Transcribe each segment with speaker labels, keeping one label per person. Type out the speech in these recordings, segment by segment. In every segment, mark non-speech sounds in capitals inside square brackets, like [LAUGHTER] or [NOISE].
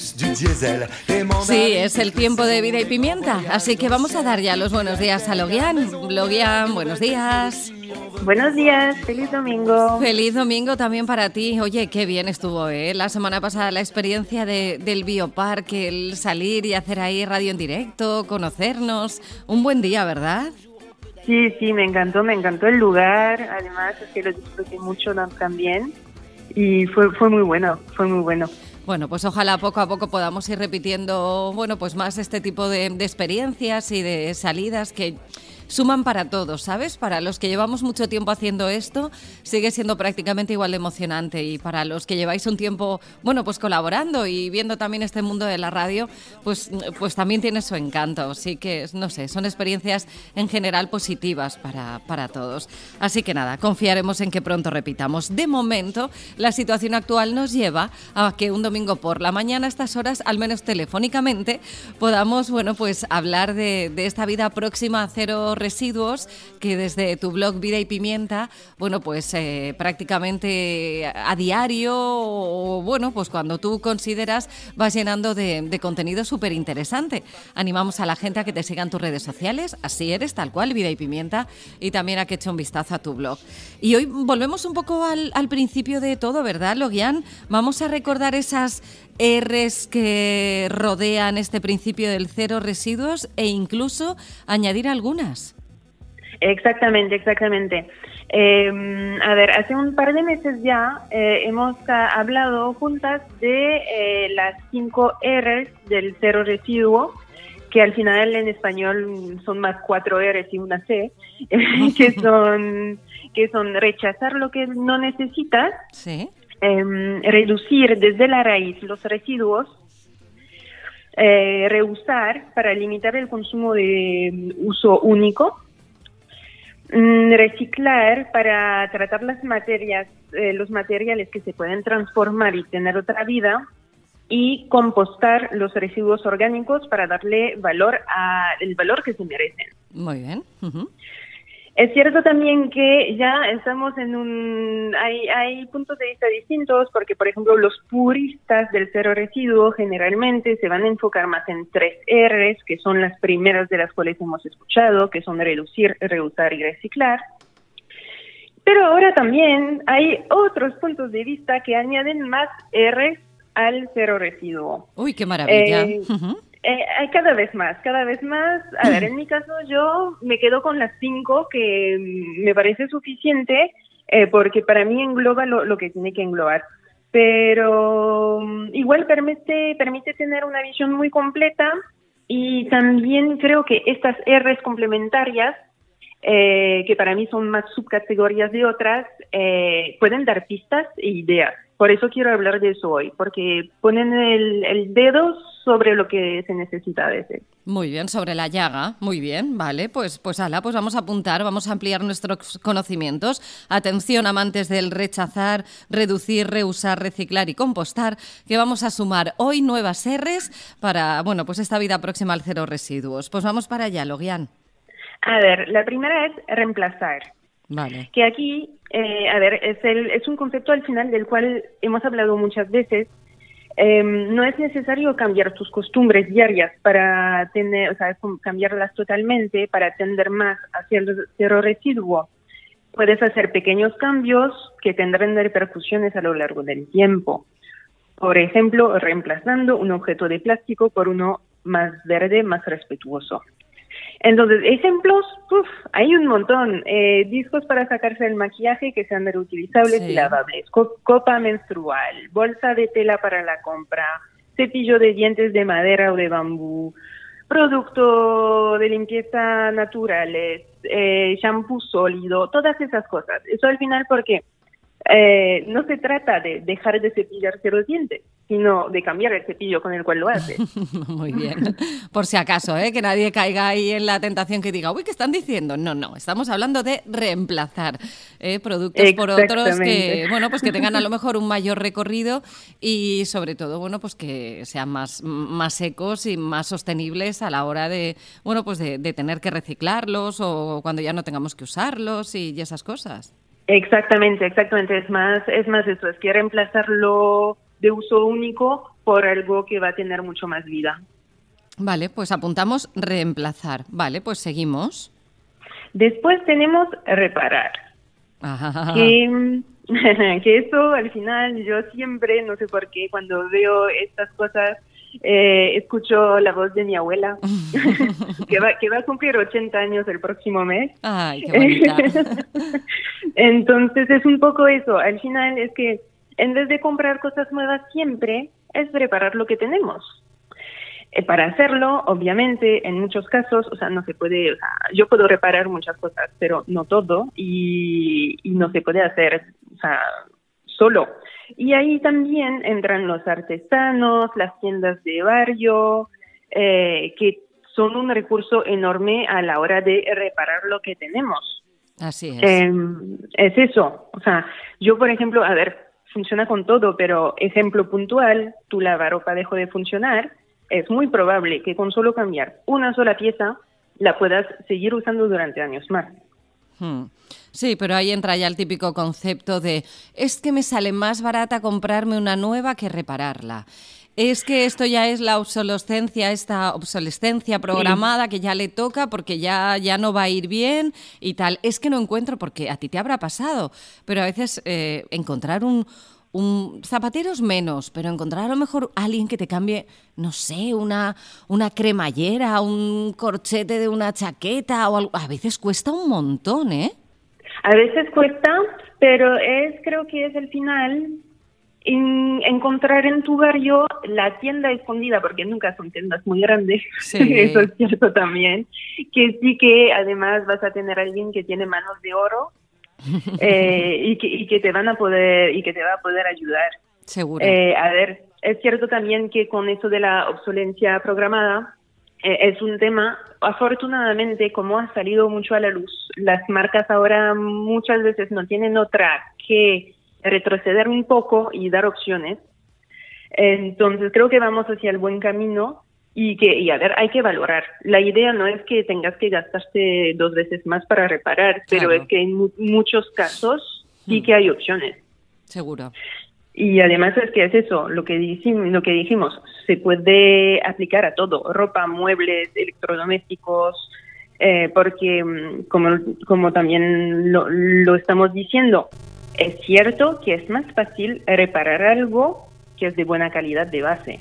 Speaker 1: Sí, es el tiempo de vida y pimienta, así que vamos a dar ya los buenos días a Logian. Logian, buenos días.
Speaker 2: Buenos días, feliz domingo.
Speaker 1: Feliz domingo también para ti. Oye, qué bien estuvo, ¿eh? La semana pasada la experiencia de, del bioparque, el salir y hacer ahí radio en directo, conocernos. Un buen día, ¿verdad?
Speaker 2: Sí, sí, me encantó, me encantó el lugar. Además, es que lo disfruté mucho también. Y fue, fue muy bueno, fue muy bueno.
Speaker 1: Bueno, pues ojalá poco a poco podamos ir repitiendo, bueno, pues más este tipo de, de experiencias y de salidas que suman para todos, ¿sabes? Para los que llevamos mucho tiempo haciendo esto, sigue siendo prácticamente igual de emocionante y para los que lleváis un tiempo, bueno, pues colaborando y viendo también este mundo de la radio, pues, pues también tiene su encanto. Así que, no sé, son experiencias en general positivas para, para todos. Así que nada, confiaremos en que pronto repitamos. De momento, la situación actual nos lleva a que un domingo por la mañana a estas horas, al menos telefónicamente, podamos, bueno, pues hablar de, de esta vida próxima a cero residuos que desde tu blog Vida y Pimienta, bueno, pues eh, prácticamente a diario o bueno, pues cuando tú consideras vas llenando de, contenido súper interesante. Animamos a la gente a que te sigan tus redes sociales, así eres, tal cual, Vida y Pimienta, y también a que eche un vistazo a tu blog. Y hoy volvemos un poco al, al principio de todo, ¿verdad, Logian? Vamos a recordar esas R's que rodean este principio del cero residuos e incluso añadir algunas.
Speaker 2: Exactamente, exactamente. Eh, a ver, hace un par de meses ya eh, hemos hablado juntas de eh, las cinco R's del cero residuo, que al final en español son más cuatro R's y una C, [LAUGHS] que son que son rechazar lo que no necesitas,
Speaker 1: Sí.
Speaker 2: eh, reducir desde la raíz los residuos, eh, reusar para limitar el consumo de mm, uso único, reciclar para tratar las materias, eh, los materiales que se pueden transformar y tener otra vida, y compostar los residuos orgánicos para darle valor a el valor que se merecen.
Speaker 1: Muy bien. Ujú.
Speaker 2: Es cierto también que ya estamos en un... Hay, hay puntos de vista distintos porque, por ejemplo, los puristas del cero residuo generalmente se van a enfocar más en tres R's, que son las primeras de las cuales hemos escuchado, que son reducir, reusar y reciclar. Pero ahora también hay otros puntos de vista que añaden más R's al cero residuo.
Speaker 1: Uy, qué maravilla.
Speaker 2: Eh. Eh, hay cada vez más, cada vez más. A ver, en mi caso yo me quedo con las cinco que me parece suficiente eh, porque para mí engloba lo, lo que tiene que englobar. Pero mm, igual permite, permite tener una visión muy completa y también creo que estas R's complementarias, eh, que para mí son más subcategorías de otras, eh, pueden dar pistas e ideas. Por eso quiero hablar de eso hoy, porque ponen el, el dedo sobre lo que se necesita a veces.
Speaker 1: Muy bien, sobre la llaga. Muy bien, vale. Pues, pues ala, pues vamos a apuntar, vamos a ampliar nuestros conocimientos. Atención, amantes del rechazar, reducir, reusar, reciclar y compostar, que vamos a sumar hoy nuevas R's para, bueno, pues esta vida próxima al cero residuos. Pues vamos para allá, Logian.
Speaker 2: A ver, la primera es reemplazar.
Speaker 1: Vale.
Speaker 2: que aquí, eh, a ver, es, el, es un concepto al final del cual hemos hablado muchas veces. Eh, no es necesario cambiar tus costumbres diarias para tener, o sea, cambiarlas totalmente para tender más hacia el cero residuo. Puedes hacer pequeños cambios que tendrán repercusiones a lo largo del tiempo. Por ejemplo, reemplazando un objeto de plástico por uno más verde, más respetuoso. Entonces, ejemplos, uf, hay un montón. Eh, discos para sacarse el maquillaje que sean reutilizables
Speaker 1: Sí.
Speaker 2: y lavables, co- copa menstrual, bolsa de tela para la compra, cepillo de dientes de madera o de bambú, producto de limpieza naturales, eh, shampoo sólido, todas esas cosas. Eso al final porque eh, no se trata de dejar de cepillarse los dientes, sino de cambiar el cepillo con el cual lo hace. [LAUGHS]
Speaker 1: Muy bien. Por si acaso, ¿eh? que nadie caiga ahí en la tentación que diga, uy, ¿qué están diciendo? No, no, estamos hablando de reemplazar ¿eh? productos por otros que, bueno, pues que tengan a lo [LAUGHS] mejor un mayor recorrido y sobre todo, bueno, pues que sean más, más ecos y más sostenibles a la hora de, bueno, pues de, de tener que reciclarlos o cuando ya no tengamos que usarlos y, y esas cosas.
Speaker 2: Exactamente, exactamente. Es más, es más eso, es que reemplazar lo, de uso único por algo que va a tener mucho más vida.
Speaker 1: Vale, pues apuntamos reemplazar. Vale, pues seguimos.
Speaker 2: Después tenemos reparar. Que, [LAUGHS] que eso al final yo siempre, no sé por qué, cuando veo estas cosas, eh, escucho la voz de mi abuela, [LAUGHS] que, va, que va a cumplir 80 años el próximo mes.
Speaker 1: Ay, qué [LAUGHS] bonita.
Speaker 2: Entonces es un poco eso, al final es que en vez de comprar cosas nuevas siempre, es preparar lo que tenemos. Eh, para hacerlo, obviamente, en muchos casos, o sea, no se puede, o sea, yo puedo reparar muchas cosas, pero no todo, y, no se puede hacer, o sea, solo. Y ahí también entran los artesanos, las tiendas de barrio, eh, que son un recurso enorme a la hora de reparar lo que tenemos.
Speaker 1: Así es.
Speaker 2: Em, es eso. O sea, yo, por ejemplo, a ver, funciona con todo, pero ejemplo puntual, tu lavarropa dejó de funcionar, es muy probable que con solo cambiar una sola pieza la puedas seguir usando durante años más.
Speaker 1: Sí, pero ahí entra ya el típico concepto de es que me sale más barata comprarme una nueva que repararla. Es que esto ya es la obsolescencia, esta obsolescencia programada que ya le toca porque ya, ya no va a ir bien y tal. Es que no encuentro, porque a ti te habrá pasado, pero a veces eh, encontrar un, un zapateros menos, pero encontrar a lo mejor alguien que te cambie, no sé, una, una cremallera, un corchete de una chaqueta o algo. A veces cuesta un montón, ¿eh?
Speaker 2: A veces cuesta, pero es creo que es el final encontrar en tu barrio la tienda escondida, porque nunca son tiendas muy grandes, [LAUGHS] eso es cierto también, que sí que además vas a tener a alguien que tiene manos de oro [LAUGHS] eh, y, que, y que te van a poder y que te va a poder ayudar.
Speaker 1: Seguro.
Speaker 2: Eh, a ver, es cierto también que con eso de la obsolencia programada eh, es un tema, afortunadamente, como ha salido mucho a la luz, las marcas ahora muchas veces no tienen otra que retroceder un poco y dar opciones. Entonces creo que vamos hacia el buen camino y que, y a ver, hay que valorar. La idea no es que tengas que gastarte dos veces más para reparar, pero es que en muchos casos sí hmm. que hay opciones.
Speaker 1: Seguro.
Speaker 2: Y además es que es eso, lo que, dijimos, lo que dijimos, se puede aplicar a todo, ropa, muebles, electrodomésticos, eh, porque mm, como, como también lo, lo estamos diciendo, es cierto que es más fácil reparar algo que es de buena calidad de base.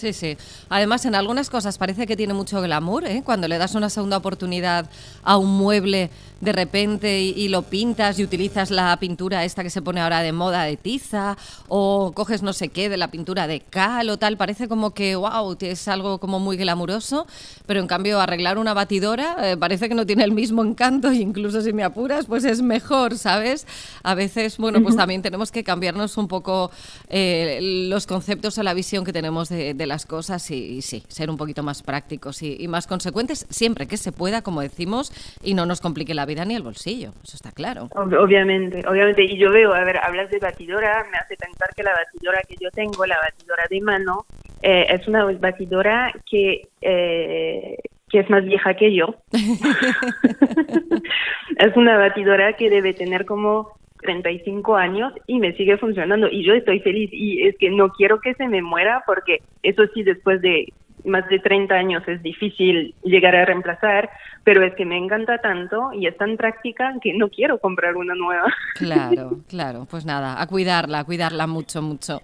Speaker 1: Sí, sí. Además, en algunas cosas parece que tiene mucho glamour, ¿eh? Cuando le das una segunda oportunidad a un mueble de repente y, lo pintas y utilizas la pintura esta que se pone ahora de moda de tiza o coges no sé qué de la pintura de cal o tal, parece como que, wow, es algo como muy glamuroso, pero en cambio arreglar una batidora eh, parece que no tiene el mismo encanto e [LAUGHS] incluso si me apuras, pues es mejor, ¿sabes? A veces, bueno, pues también tenemos que cambiarnos un poco eh, los conceptos o la visión que tenemos de de las cosas y, sí, ser un poquito más prácticos y, más consecuentes siempre que se pueda, como decimos, y no nos complique la vida ni el bolsillo. Eso está claro.
Speaker 2: Obviamente, obviamente. Y yo veo, a ver, hablas de batidora, me hace pensar que la batidora que yo tengo, la batidora de mano, eh, es una batidora que... Eh, que es más vieja que yo. [LAUGHS] [LAUGHS] es una batidora que debe tener como 35 años y me sigue funcionando y yo estoy feliz y es que no quiero que se me muera porque eso sí después de más de 30 años es difícil llegar a reemplazar, pero es que me encanta tanto y es tan práctica que no quiero comprar una nueva.
Speaker 1: Claro, [LAUGHS] claro, pues nada, a cuidarla, a cuidarla mucho, mucho.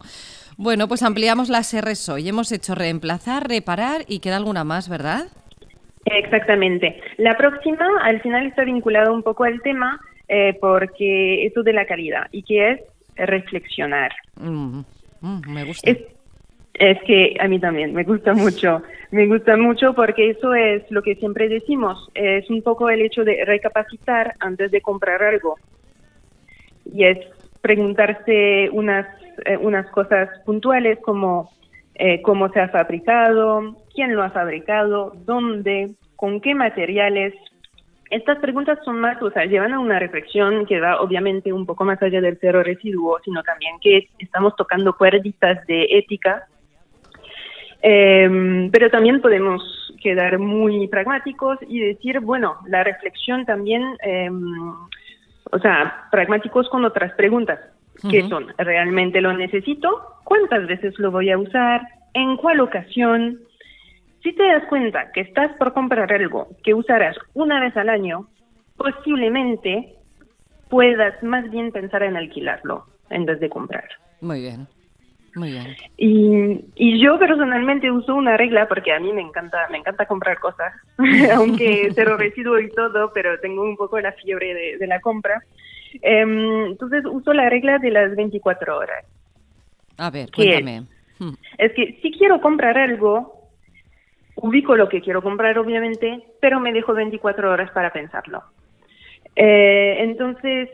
Speaker 1: Bueno, pues ampliamos las R's hoy. Hemos hecho reemplazar, reparar y queda alguna más, ¿verdad?
Speaker 2: Exactamente. La próxima, al final, está vinculada un poco al tema, eh, porque eso de la calidad y que es reflexionar.
Speaker 1: Mm, mm, me gusta.
Speaker 2: Es, que a mí también me gusta mucho, me gusta mucho porque eso es lo que siempre decimos, es un poco el hecho de recapacitar antes de comprar algo y es preguntarse unas, eh, unas cosas puntuales como eh, cómo se ha fabricado, quién lo ha fabricado, dónde, con qué materiales, estas preguntas son más, o sea, llevan a una reflexión que va obviamente un poco más allá del cero residuo, sino también que estamos tocando cuerditas de ética. Em, pero también podemos quedar muy pragmáticos y decir, bueno, la reflexión también, em, o sea, pragmáticos con otras preguntas, que son, ¿realmente lo necesito? cuántas veces lo voy a usar, en cuál ocasión. Si te das cuenta que estás por comprar algo que usarás una vez al año, posiblemente puedas más bien pensar en alquilarlo en vez de comprar.
Speaker 1: Muy bien. Muy bien.
Speaker 2: Y, y yo personalmente uso una regla porque a mí me encanta, me encanta comprar cosas, [LAUGHS] aunque cero [LAUGHS] residuo y todo, pero tengo un poco la fiebre de, la compra. Em, entonces uso la regla de las 24 horas.
Speaker 1: A ver, cuéntame.
Speaker 2: Hmm. Es, que si quiero comprar algo, ubico lo que quiero comprar, obviamente, pero me dejo 24 horas para pensarlo. Eh, entonces,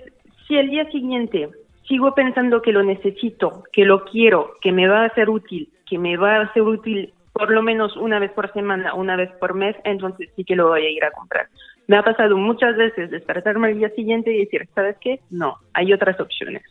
Speaker 2: si el día siguiente sigo pensando que lo necesito, que lo quiero, que me va a ser útil, que me va a ser útil por lo menos una vez por semana, una vez por mes, entonces sí que lo voy a ir a comprar. Me ha pasado muchas veces despertarme al día siguiente y decir, ¿sabes qué? No, hay otras opciones.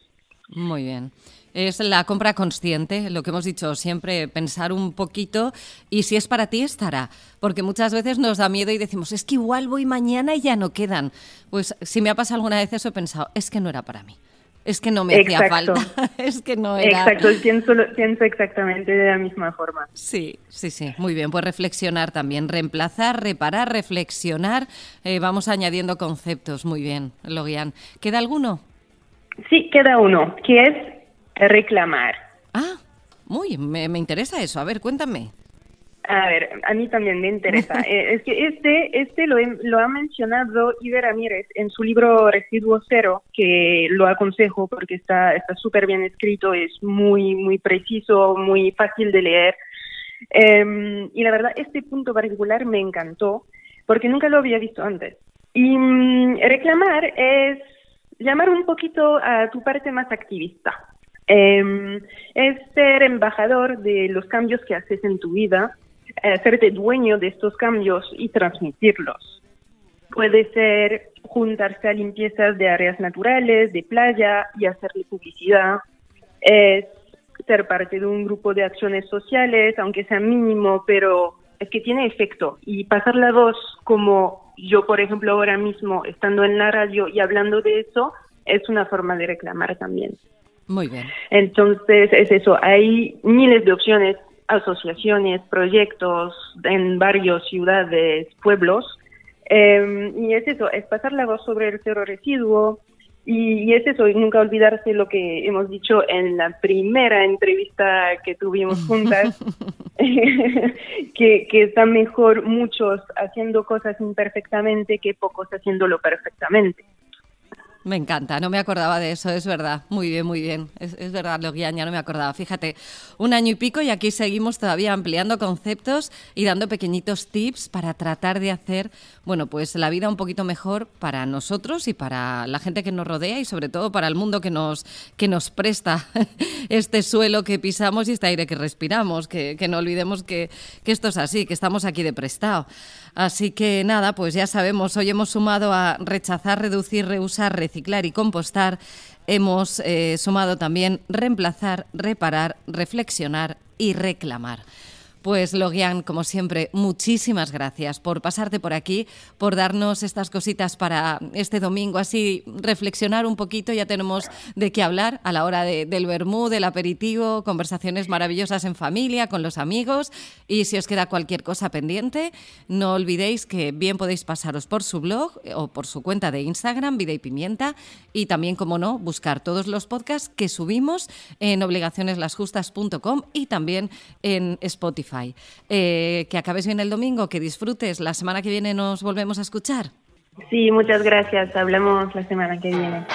Speaker 1: Muy bien. Es la compra consciente, lo que hemos dicho siempre, pensar un poquito y si es para ti estará, porque muchas veces nos da miedo y decimos, es que igual voy mañana y ya no quedan. Pues si me ha pasado alguna vez eso he pensado, es que no era para mí. Es que no me hacía falta. [LAUGHS] es que no era.
Speaker 2: Exacto, pienso, pienso exactamente de la misma forma.
Speaker 1: Sí, sí, sí. Muy bien, pues reflexionar también. Reemplazar, reparar, reflexionar. Eh, vamos añadiendo conceptos. Muy bien, Logian. ¿Queda alguno?
Speaker 2: Sí, queda uno, que es reclamar.
Speaker 1: Ah, muy, me, me interesa eso. A ver, cuéntame.
Speaker 2: A ver, a mí también me interesa. [LAUGHS] Eh, es que este, este lo, lo ha mencionado Iber Ramírez en su libro Residuo Cero, que lo aconsejo porque está está súper bien escrito, es muy muy preciso, muy fácil de leer. Em, y la verdad, este punto particular me encantó porque nunca lo había visto antes. Y mm, reclamar es llamar un poquito a tu parte más activista. Em, es ser embajador de los cambios que haces en tu vida hacerte dueño de estos cambios y transmitirlos. Puede ser juntarse a limpiezas de áreas naturales, de playa y hacerle publicidad. Es ser parte de un grupo de acciones sociales, aunque sea mínimo, pero es que tiene efecto. Y pasar la voz como yo, por ejemplo, ahora mismo, estando en la radio y hablando de eso, es una forma de reclamar también.
Speaker 1: Muy bien.
Speaker 2: Entonces, es eso, hay miles de opciones asociaciones, proyectos en varias ciudades, pueblos. Em, y es eso, es pasar la voz sobre el cero residuo. Y, es eso, y nunca olvidarse lo que hemos dicho en la primera entrevista que tuvimos [LAUGHS] juntas, [LAUGHS] que, que están mejor muchos haciendo cosas imperfectamente que pocos haciéndolo perfectamente.
Speaker 1: Me encanta, no me acordaba de eso, es verdad. Muy bien, muy bien. Es, verdad, lo ya no me acordaba. Fíjate, un año y pico y aquí seguimos todavía ampliando conceptos y dando pequeñitos tips para tratar de hacer, bueno, pues la vida un poquito mejor para nosotros y para la gente que nos rodea y sobre todo para el mundo que nos, que nos presta [LAUGHS] este suelo que pisamos y este aire que respiramos. Que, que no olvidemos que, que esto es así, que estamos aquí de prestado. Así que nada, pues ya sabemos, hoy hemos sumado a rechazar, reducir, reusar, reciclar y compostar. Hemos eh, sumado también reemplazar, reparar, reflexionar y reclamar. Pues Logian, como siempre, muchísimas gracias por pasarte por aquí, por darnos estas cositas para este domingo, así reflexionar un poquito. Ya tenemos de qué hablar a la hora del vermú, del aperitivo, conversaciones maravillosas en familia, con los amigos. Y si os queda cualquier cosa pendiente, no olvidéis que bien podéis pasaros por su blog o por su cuenta de Instagram, Vida y Pimienta, y también, como no, buscar todos los podcasts que subimos en obligacioneslasjustas.com y también en Spotify. Eh, que acabes bien el domingo, que disfrutes. La semana que viene nos volvemos a escuchar.
Speaker 2: Sí, muchas gracias. Hablamos la semana que viene.